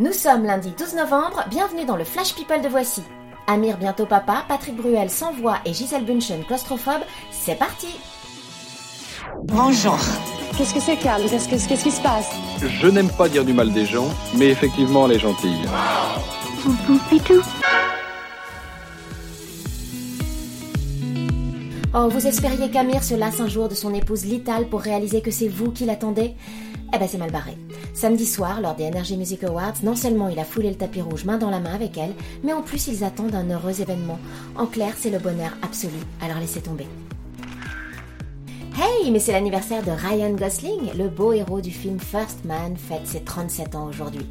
Nous sommes lundi 12 novembre, bienvenue dans le Flash People de Voici. Amir bientôt papa, Patrick Bruel sans voix et Gisèle Bunchen claustrophobe, c'est parti Bonjour. Qu'est-ce que c'est, Carl Qu'est-ce qu'est-ce qui se passe? Je n'aime pas dire du mal des gens, mais effectivement, elle est gentille. Oh, vous espériez qu'Amir se lasse un jour de son épouse Lital pour réaliser que c'est vous qui l'attendez? Eh ben c'est mal barré. Samedi soir, lors des Energy Music Awards, non seulement il a foulé le tapis rouge main dans la main avec elle, mais en plus ils attendent un heureux événement. En clair, c'est le bonheur absolu, alors laissez tomber. Hey, mais c'est l'anniversaire de Ryan Gosling, le beau héros du film First Man fête ses 37 ans aujourd'hui.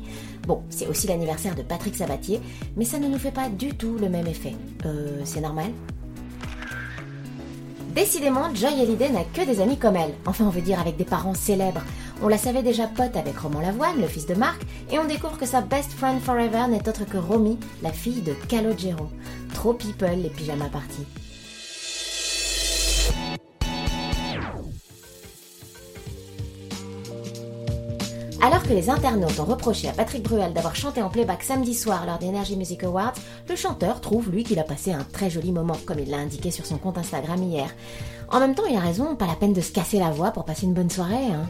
Bon, c'est aussi l'anniversaire de Patrick Sabatier, mais ça ne nous fait pas du tout le même effet. Euh, c'est normal? Décidément, Joy Hallyday n'a que des amis comme elle. Enfin, on veut dire avec des parents célèbres. On la savait déjà pote avec Roman Lavoine, le fils de Marc, et on découvre que sa best friend forever n'est autre que Romy, la fille de Calogero. Trop people les pyjamas parties. Alors que les internautes ont reproché à Patrick Bruel d'avoir chanté en playback samedi soir lors des Energy Music Awards, le chanteur trouve lui qu'il a passé un très joli moment, comme il l'a indiqué sur son compte Instagram hier. En même temps, il a raison, pas la peine de se casser la voix pour passer une bonne soirée, hein.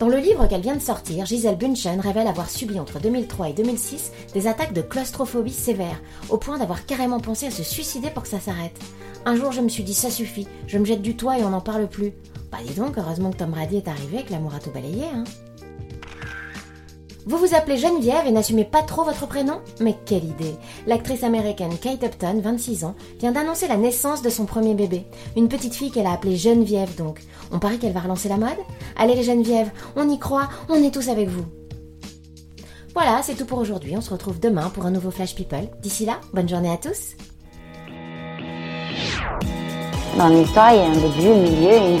Dans le livre qu'elle vient de sortir, Gisèle Bunchen révèle avoir subi entre 2003 et 2006 des attaques de claustrophobie sévères, au point d'avoir carrément pensé à se suicider pour que ça s'arrête. Un jour, je me suis dit ça suffit, je me jette du toit et on n'en parle plus. Bah dis donc, heureusement que Tom Brady est arrivé que l'amour a tout balayé, hein. Vous vous appelez Geneviève et n'assumez pas trop votre prénom? Mais quelle idée L'actrice américaine Kate Upton, 26 ans, vient d'annoncer la naissance de son premier bébé. Une petite fille qu'elle a appelée Geneviève donc. On paraît qu'elle va relancer la mode? Allez les Geneviève, on y croit, on est tous avec vous. Voilà, c'est tout pour aujourd'hui. On se retrouve demain pour un nouveau Flash People. D'ici là, bonne journée à tous. Dans l'histoire, il y a un début, un milieu.